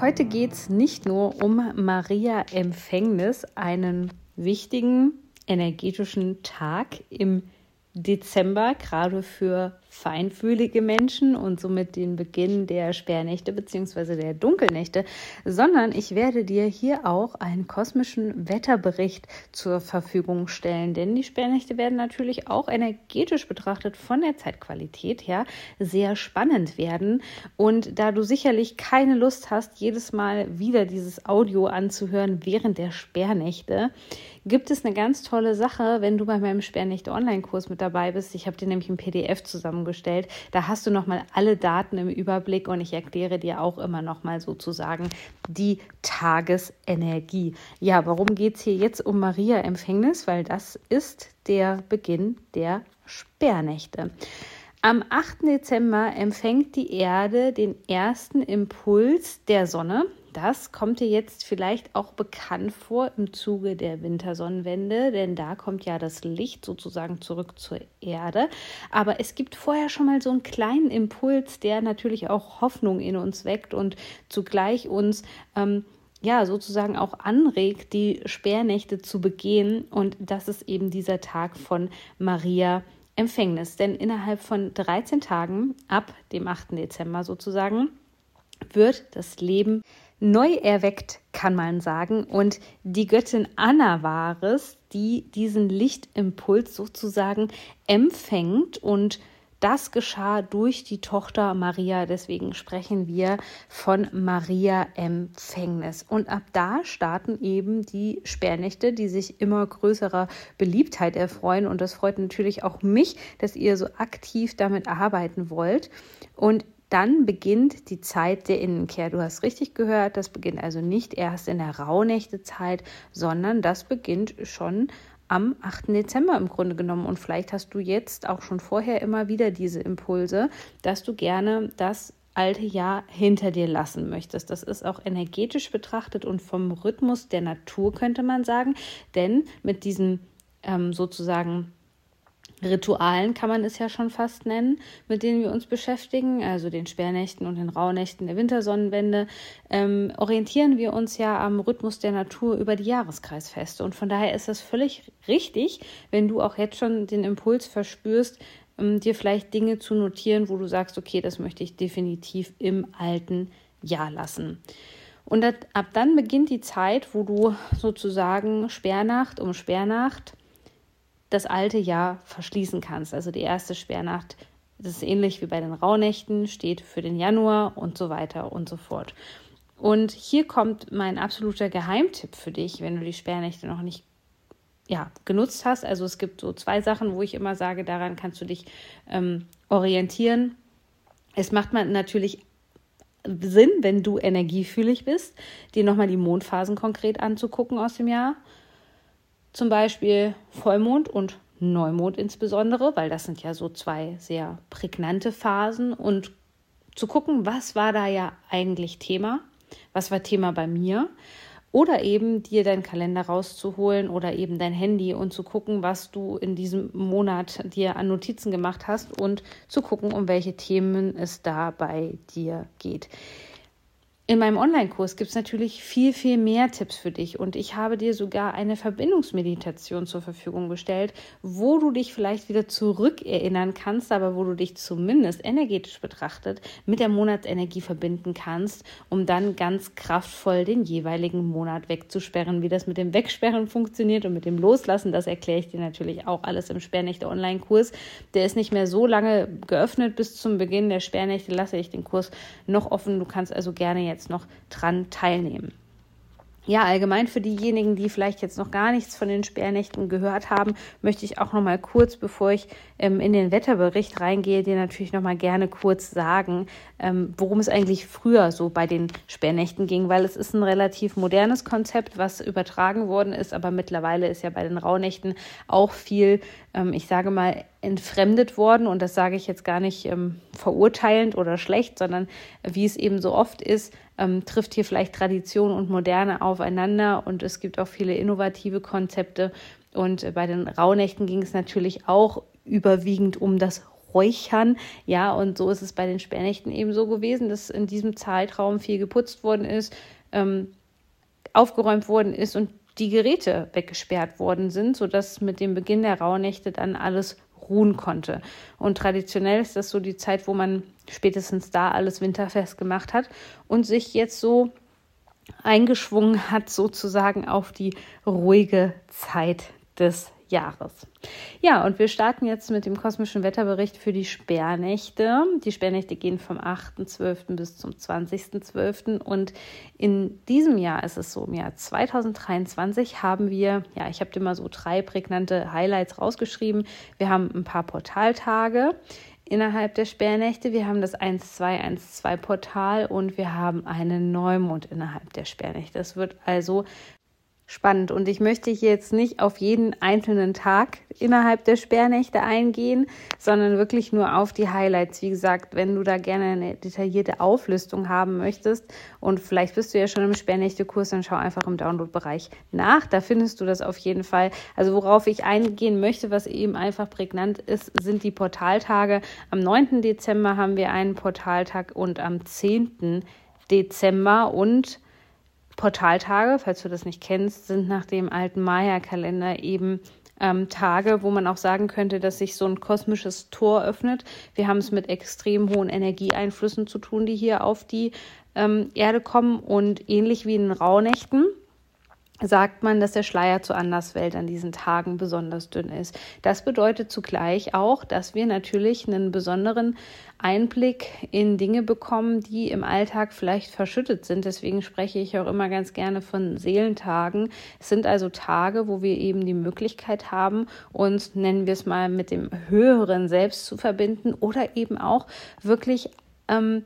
Heute geht es nicht nur um Maria Empfängnis, einen wichtigen energetischen Tag im Dezember, gerade für feinfühlige Menschen und somit den Beginn der Sperrnächte bzw. der Dunkelnächte, sondern ich werde dir hier auch einen kosmischen Wetterbericht zur Verfügung stellen, denn die Sperrnächte werden natürlich auch energetisch betrachtet von der Zeitqualität her sehr spannend werden und da du sicherlich keine Lust hast, jedes Mal wieder dieses Audio anzuhören während der Sperrnächte, gibt es eine ganz tolle Sache, wenn du bei meinem Sperrnächte Online-Kurs mit dabei bist. Ich habe dir nämlich ein PDF zusammengestellt. Da hast du nochmal alle Daten im Überblick und ich erkläre dir auch immer nochmal sozusagen die Tagesenergie. Ja, warum geht es hier jetzt um Maria Empfängnis? Weil das ist der Beginn der Sperrnächte. Am 8. Dezember empfängt die Erde den ersten Impuls der Sonne. Das kommt dir jetzt vielleicht auch bekannt vor im Zuge der Wintersonnenwende, denn da kommt ja das Licht sozusagen zurück zur Erde. Aber es gibt vorher schon mal so einen kleinen Impuls, der natürlich auch Hoffnung in uns weckt und zugleich uns ähm, ja sozusagen auch anregt, die Sperrnächte zu begehen. Und das ist eben dieser Tag von Maria Empfängnis. Denn innerhalb von 13 Tagen, ab dem 8. Dezember sozusagen, wird das Leben neu erweckt, kann man sagen. Und die Göttin Anna war es, die diesen Lichtimpuls sozusagen empfängt und das geschah durch die Tochter Maria. Deswegen sprechen wir von Maria Empfängnis. Und ab da starten eben die Sperrnächte, die sich immer größerer Beliebtheit erfreuen. Und das freut natürlich auch mich, dass ihr so aktiv damit arbeiten wollt. Und dann beginnt die Zeit der Innenkehr. Du hast richtig gehört, das beginnt also nicht erst in der Rauhnächtezeit, sondern das beginnt schon am 8. Dezember im Grunde genommen. Und vielleicht hast du jetzt auch schon vorher immer wieder diese Impulse, dass du gerne das alte Jahr hinter dir lassen möchtest. Das ist auch energetisch betrachtet und vom Rhythmus der Natur könnte man sagen, denn mit diesem ähm, sozusagen Ritualen kann man es ja schon fast nennen, mit denen wir uns beschäftigen, also den Sperrnächten und den Rauhnächten der Wintersonnenwende, ähm, orientieren wir uns ja am Rhythmus der Natur über die Jahreskreisfeste. Und von daher ist das völlig richtig, wenn du auch jetzt schon den Impuls verspürst, ähm, dir vielleicht Dinge zu notieren, wo du sagst, okay, das möchte ich definitiv im alten Jahr lassen. Und ab dann beginnt die Zeit, wo du sozusagen Sperrnacht um Sperrnacht das alte Jahr verschließen kannst. Also die erste Sperrnacht, das ist ähnlich wie bei den Rauhnächten, steht für den Januar und so weiter und so fort. Und hier kommt mein absoluter Geheimtipp für dich, wenn du die Sperrnächte noch nicht ja, genutzt hast. Also es gibt so zwei Sachen, wo ich immer sage, daran kannst du dich ähm, orientieren. Es macht man natürlich Sinn, wenn du energiefühlig bist, dir nochmal die Mondphasen konkret anzugucken aus dem Jahr zum Beispiel Vollmond und Neumond insbesondere, weil das sind ja so zwei sehr prägnante Phasen. Und zu gucken, was war da ja eigentlich Thema, was war Thema bei mir? Oder eben dir deinen Kalender rauszuholen oder eben dein Handy und zu gucken, was du in diesem Monat dir an Notizen gemacht hast und zu gucken, um welche Themen es da bei dir geht. In meinem Online-Kurs gibt es natürlich viel, viel mehr Tipps für dich und ich habe dir sogar eine Verbindungsmeditation zur Verfügung gestellt, wo du dich vielleicht wieder zurückerinnern kannst, aber wo du dich zumindest energetisch betrachtet mit der Monatsenergie verbinden kannst, um dann ganz kraftvoll den jeweiligen Monat wegzusperren. Wie das mit dem Wegsperren funktioniert und mit dem Loslassen, das erkläre ich dir natürlich auch alles im Sperrnächte Online-Kurs. Der ist nicht mehr so lange geöffnet bis zum Beginn der Sperrnächte, lasse ich den Kurs noch offen. Du kannst also gerne jetzt jetzt noch dran teilnehmen. ja, allgemein für diejenigen, die vielleicht jetzt noch gar nichts von den Sperrnächten gehört haben, möchte ich auch noch mal kurz, bevor ich ähm, in den Wetterbericht reingehe, dir natürlich noch mal gerne kurz sagen, ähm, worum es eigentlich früher so bei den Sperrnächten ging, weil es ist ein relativ modernes Konzept, was übertragen worden ist, aber mittlerweile ist ja bei den Rauhnächten auch viel, ähm, ich sage mal, entfremdet worden und das sage ich jetzt gar nicht ähm, verurteilend oder schlecht, sondern wie es eben so oft ist, ähm, trifft hier vielleicht Tradition und Moderne aufeinander und es gibt auch viele innovative Konzepte. Und äh, bei den Rauhnächten ging es natürlich auch überwiegend um das Räuchern. Ja, und so ist es bei den Sperrnächten eben so gewesen, dass in diesem Zeitraum viel geputzt worden ist, ähm, aufgeräumt worden ist und die Geräte weggesperrt worden sind, sodass mit dem Beginn der Rauhnächte dann alles ruhen konnte. Und traditionell ist das so die Zeit, wo man spätestens da alles winterfest gemacht hat und sich jetzt so eingeschwungen hat, sozusagen auf die ruhige Zeit des Jahres. Ja, und wir starten jetzt mit dem kosmischen Wetterbericht für die Sperrnächte. Die Sperrnächte gehen vom 8.12. bis zum 20.12. Und in diesem Jahr ist es so, im Jahr 2023 haben wir, ja, ich habe dir mal so drei prägnante Highlights rausgeschrieben. Wir haben ein paar Portaltage innerhalb der Sperrnächte. Wir haben das 1212-Portal und wir haben einen Neumond innerhalb der Sperrnächte. Das wird also spannend. Und ich möchte hier jetzt nicht auf jeden einzelnen Tag innerhalb der Sperrnächte eingehen, sondern wirklich nur auf die Highlights. Wie gesagt, wenn du da gerne eine detaillierte Auflistung haben möchtest und vielleicht bist du ja schon im Sperrnächte-Kurs, dann schau einfach im Download-Bereich nach. Da findest du das auf jeden Fall. Also worauf ich eingehen möchte, was eben einfach prägnant ist, sind die Portaltage. Am 9. Dezember haben wir einen Portaltag und am 10. Dezember und Portaltage, falls du das nicht kennst, sind nach dem alten Maya-Kalender eben ähm, Tage, wo man auch sagen könnte, dass sich so ein kosmisches Tor öffnet. Wir haben es mit extrem hohen Energieeinflüssen zu tun, die hier auf die ähm, Erde kommen und ähnlich wie in Rauhnächten sagt man, dass der Schleier zur Anderswelt an diesen Tagen besonders dünn ist. Das bedeutet zugleich auch, dass wir natürlich einen besonderen Einblick in Dinge bekommen, die im Alltag vielleicht verschüttet sind. Deswegen spreche ich auch immer ganz gerne von Seelentagen. Es sind also Tage, wo wir eben die Möglichkeit haben, uns, nennen wir es mal, mit dem höheren Selbst zu verbinden oder eben auch wirklich ähm,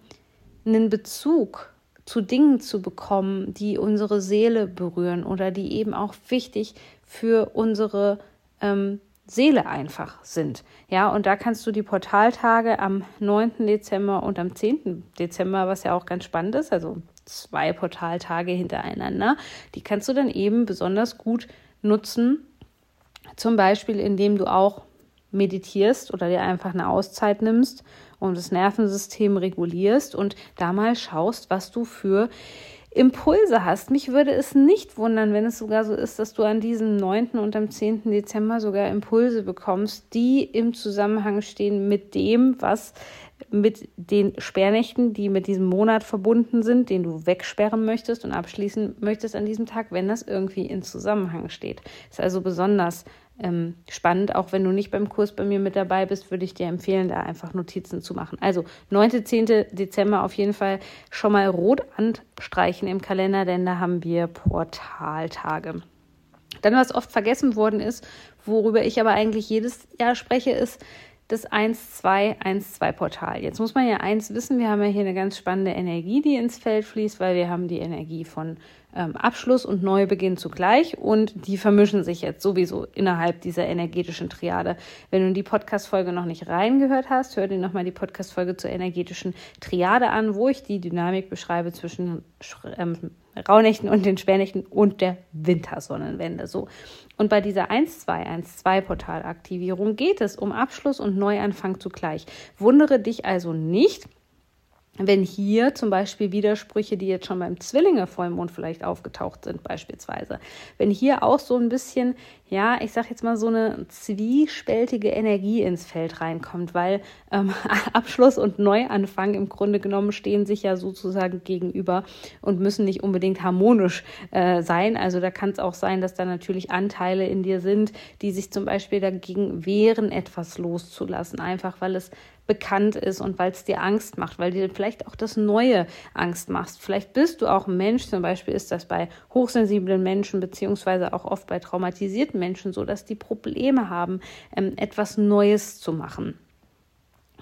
einen Bezug zu Dingen zu bekommen, die unsere Seele berühren oder die eben auch wichtig für unsere ähm, Seele einfach sind. Ja, und da kannst du die Portaltage am 9. Dezember und am 10. Dezember, was ja auch ganz spannend ist, also zwei Portaltage hintereinander, die kannst du dann eben besonders gut nutzen. Zum Beispiel, indem du auch meditierst oder dir einfach eine Auszeit nimmst und das Nervensystem regulierst und da mal schaust, was du für Impulse hast. Mich würde es nicht wundern, wenn es sogar so ist, dass du an diesem 9. und am 10. Dezember sogar Impulse bekommst, die im Zusammenhang stehen mit dem, was mit den Sperrnächten, die mit diesem Monat verbunden sind, den du wegsperren möchtest und abschließen möchtest an diesem Tag, wenn das irgendwie in Zusammenhang steht. Ist also besonders ähm, spannend. Auch wenn du nicht beim Kurs bei mir mit dabei bist, würde ich dir empfehlen, da einfach Notizen zu machen. Also 9. 10. Dezember auf jeden Fall schon mal rot anstreichen im Kalender, denn da haben wir Portaltage. Dann, was oft vergessen worden ist, worüber ich aber eigentlich jedes Jahr spreche, ist das 1-2-1-2-Portal. Jetzt muss man ja eins wissen, wir haben ja hier eine ganz spannende Energie, die ins Feld fließt, weil wir haben die Energie von ähm, Abschluss und Neubeginn zugleich und die vermischen sich jetzt sowieso innerhalb dieser energetischen Triade. Wenn du die Podcast-Folge noch nicht reingehört hast, hör dir nochmal die Podcast-Folge zur energetischen Triade an, wo ich die Dynamik beschreibe zwischen ähm, Rauhnächten und den Sperrnächten und der Wintersonnenwende. So. Und bei dieser 1-2-1-2-Portalaktivierung geht es um Abschluss und Neuanfang zugleich. Wundere dich also nicht, wenn hier zum Beispiel Widersprüche, die jetzt schon beim Zwillinge-Vollmond vielleicht aufgetaucht sind, beispielsweise, wenn hier auch so ein bisschen, ja, ich sag jetzt mal so eine zwiespältige Energie ins Feld reinkommt, weil ähm, Abschluss und Neuanfang im Grunde genommen stehen sich ja sozusagen gegenüber und müssen nicht unbedingt harmonisch äh, sein. Also da kann es auch sein, dass da natürlich Anteile in dir sind, die sich zum Beispiel dagegen wehren, etwas loszulassen, einfach weil es bekannt ist und weil es dir Angst macht, weil dir vielleicht auch das Neue Angst macht. Vielleicht bist du auch ein Mensch, zum Beispiel ist das bei hochsensiblen Menschen beziehungsweise auch oft bei traumatisierten Menschen so, dass die Probleme haben, ähm, etwas Neues zu machen.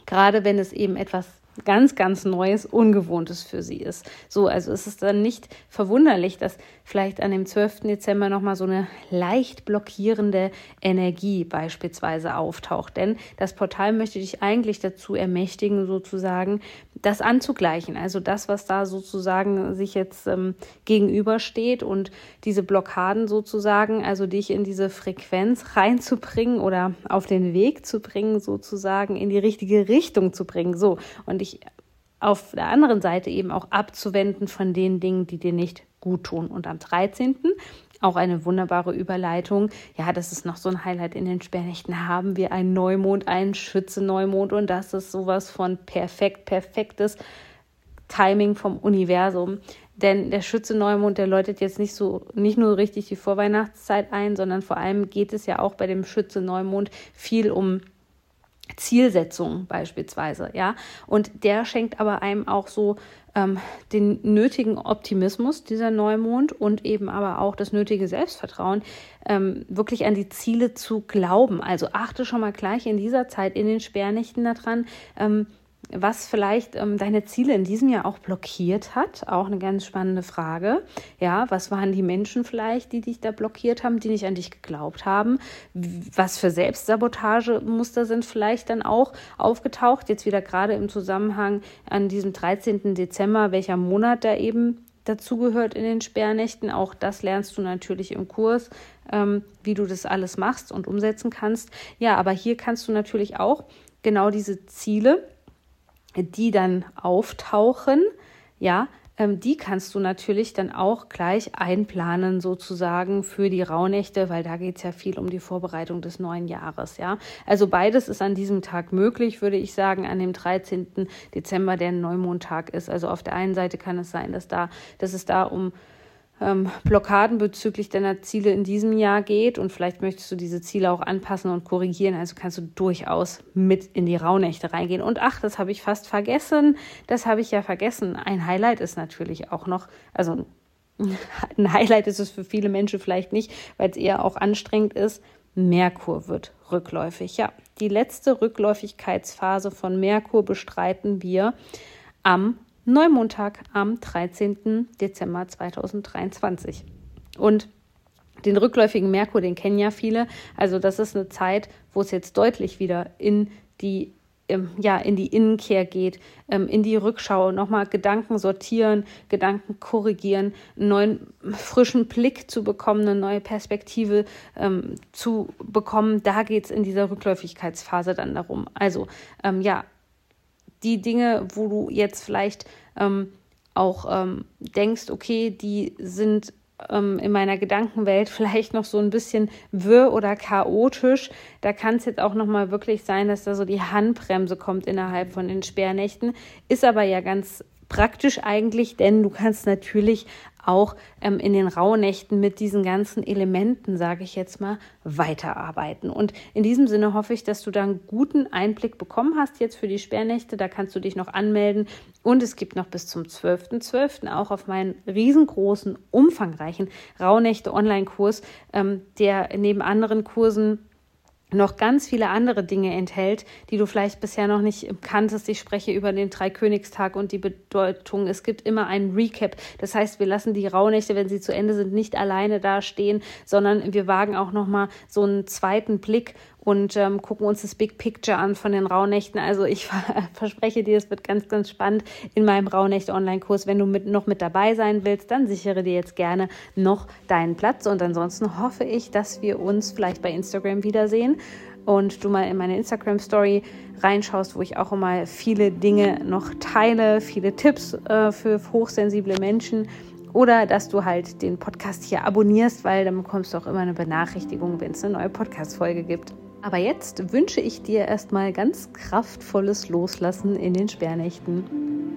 Gerade wenn es eben etwas ganz, ganz Neues, Ungewohntes für sie ist. So, also es ist dann nicht verwunderlich, dass vielleicht an dem 12. Dezember nochmal so eine leicht blockierende Energie beispielsweise auftaucht. Denn das Portal möchte dich eigentlich dazu ermächtigen, sozusagen das anzugleichen. Also das, was da sozusagen sich jetzt ähm, gegenübersteht und diese Blockaden sozusagen, also dich in diese Frequenz reinzubringen oder auf den Weg zu bringen, sozusagen in die richtige Richtung zu bringen. So, und dich auf der anderen Seite eben auch abzuwenden von den Dingen, die dir nicht gut tun. Und am 13. auch eine wunderbare Überleitung. Ja, das ist noch so ein Highlight in den Sperrnächten. Haben wir einen Neumond, einen Schütze-Neumond und das ist sowas von perfekt, perfektes Timing vom Universum. Denn der Schütze-Neumond, der läutet jetzt nicht so, nicht nur richtig die Vorweihnachtszeit ein, sondern vor allem geht es ja auch bei dem Schütze-Neumond viel um Zielsetzung beispielsweise, ja. Und der schenkt aber einem auch so ähm, den nötigen Optimismus, dieser Neumond, und eben aber auch das nötige Selbstvertrauen, ähm, wirklich an die Ziele zu glauben. Also achte schon mal gleich in dieser Zeit in den Sperrnächten daran, ähm, was vielleicht ähm, deine Ziele in diesem Jahr auch blockiert hat. Auch eine ganz spannende Frage. Ja, was waren die Menschen vielleicht, die dich da blockiert haben, die nicht an dich geglaubt haben? Was für Selbstsabotagemuster sind vielleicht dann auch aufgetaucht? Jetzt wieder gerade im Zusammenhang an diesem 13. Dezember, welcher Monat da eben dazugehört in den Sperrnächten. Auch das lernst du natürlich im Kurs, ähm, wie du das alles machst und umsetzen kannst. Ja, aber hier kannst du natürlich auch genau diese Ziele die dann auftauchen, ja, ähm, die kannst du natürlich dann auch gleich einplanen, sozusagen für die Rauhnächte, weil da geht es ja viel um die Vorbereitung des neuen Jahres, ja. Also beides ist an diesem Tag möglich, würde ich sagen, an dem 13. Dezember, der ein Neumondtag ist. Also auf der einen Seite kann es sein, dass da, dass es da um ähm, Blockaden bezüglich deiner Ziele in diesem Jahr geht und vielleicht möchtest du diese Ziele auch anpassen und korrigieren. Also kannst du durchaus mit in die Rauhnächte reingehen. Und ach, das habe ich fast vergessen. Das habe ich ja vergessen. Ein Highlight ist natürlich auch noch, also ein Highlight ist es für viele Menschen vielleicht nicht, weil es eher auch anstrengend ist. Merkur wird rückläufig. Ja, die letzte Rückläufigkeitsphase von Merkur bestreiten wir am Neumondtag am 13. Dezember 2023. Und den rückläufigen Merkur, den kennen ja viele. Also das ist eine Zeit, wo es jetzt deutlich wieder in die ähm, ja, in die Innenkehr geht, ähm, in die Rückschau, nochmal Gedanken sortieren, Gedanken korrigieren, einen neuen frischen Blick zu bekommen, eine neue Perspektive ähm, zu bekommen. Da geht es in dieser Rückläufigkeitsphase dann darum. Also ähm, ja, die Dinge, wo du jetzt vielleicht ähm, auch ähm, denkst, okay, die sind ähm, in meiner Gedankenwelt vielleicht noch so ein bisschen wirr oder chaotisch. Da kann es jetzt auch noch mal wirklich sein, dass da so die Handbremse kommt innerhalb von den Sperrnächten. Ist aber ja ganz praktisch eigentlich, denn du kannst natürlich auch ähm, in den Rauhnächten mit diesen ganzen Elementen, sage ich jetzt mal, weiterarbeiten. Und in diesem Sinne hoffe ich, dass du da einen guten Einblick bekommen hast jetzt für die Sperrnächte. Da kannst du dich noch anmelden. Und es gibt noch bis zum 12.12. .12. auch auf meinen riesengroßen, umfangreichen Rauhnächte-Online-Kurs, ähm, der neben anderen Kursen noch ganz viele andere Dinge enthält, die du vielleicht bisher noch nicht kanntest. Ich spreche über den Dreikönigstag und die Bedeutung. Es gibt immer einen Recap. Das heißt, wir lassen die Rauhnächte, wenn sie zu Ende sind, nicht alleine dastehen, sondern wir wagen auch noch mal so einen zweiten Blick und ähm, gucken uns das Big Picture an von den Rauhnächten. Also ich verspreche dir, es wird ganz, ganz spannend in meinem Rauhnächte-Online-Kurs. Wenn du mit, noch mit dabei sein willst, dann sichere dir jetzt gerne noch deinen Platz. Und ansonsten hoffe ich, dass wir uns vielleicht bei Instagram wiedersehen und du mal in meine Instagram-Story reinschaust, wo ich auch immer viele Dinge noch teile, viele Tipps äh, für hochsensible Menschen oder dass du halt den Podcast hier abonnierst, weil dann bekommst du auch immer eine Benachrichtigung, wenn es eine neue Podcast-Folge gibt. Aber jetzt wünsche ich dir erstmal ganz kraftvolles Loslassen in den Sperrnächten.